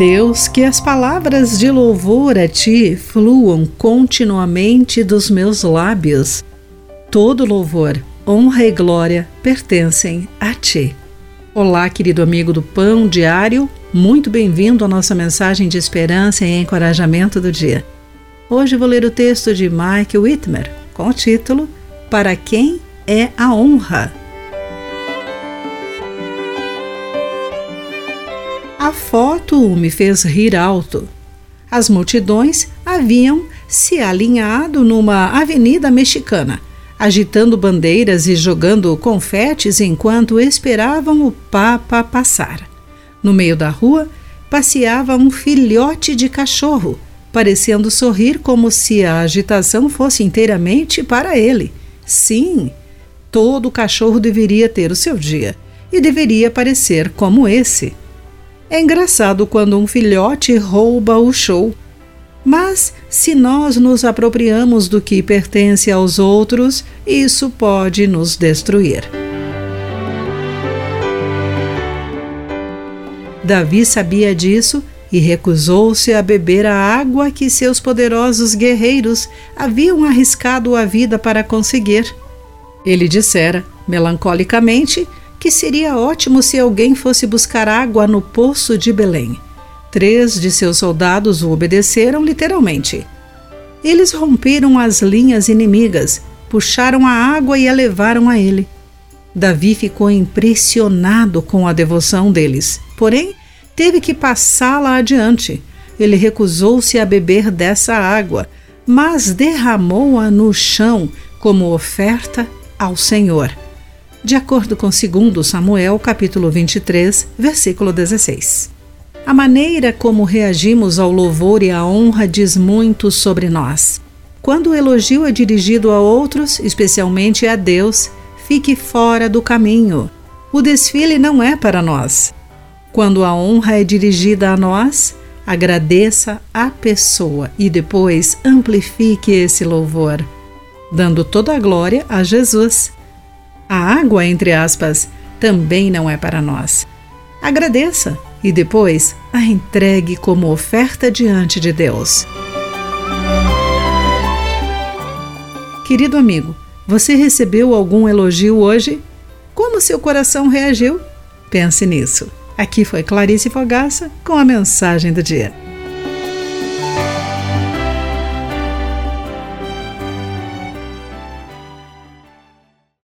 Deus, que as palavras de louvor a ti fluam continuamente dos meus lábios. Todo louvor, honra e glória pertencem a ti. Olá, querido amigo do Pão Diário, muito bem-vindo à nossa mensagem de esperança e encorajamento do dia. Hoje vou ler o texto de Mike Whitmer com o título Para quem é a honra? A foto me fez rir alto. As multidões haviam se alinhado numa avenida mexicana agitando bandeiras e jogando confetes enquanto esperavam o Papa passar. No meio da rua, passeava um filhote de cachorro, parecendo sorrir como se a agitação fosse inteiramente para ele. Sim, todo cachorro deveria ter o seu dia e deveria parecer como esse. É engraçado quando um filhote rouba o show mas, se nós nos apropriamos do que pertence aos outros, isso pode nos destruir. Davi sabia disso e recusou-se a beber a água que seus poderosos guerreiros haviam arriscado a vida para conseguir. Ele dissera, melancolicamente, que seria ótimo se alguém fosse buscar água no poço de Belém. Três de seus soldados o obedeceram literalmente. Eles romperam as linhas inimigas, puxaram a água e a levaram a ele. Davi ficou impressionado com a devoção deles, porém teve que passá-la adiante. Ele recusou-se a beber dessa água, mas derramou-a no chão como oferta ao Senhor. De acordo com 2 Samuel, capítulo 23, versículo 16. A maneira como reagimos ao louvor e à honra diz muito sobre nós. Quando o elogio é dirigido a outros, especialmente a Deus, fique fora do caminho. O desfile não é para nós. Quando a honra é dirigida a nós, agradeça a pessoa e depois amplifique esse louvor, dando toda a glória a Jesus. A água, entre aspas, também não é para nós. Agradeça e depois a entregue como oferta diante de Deus. Querido amigo, você recebeu algum elogio hoje? Como seu coração reagiu? Pense nisso. Aqui foi Clarice Fogaça com a mensagem do dia.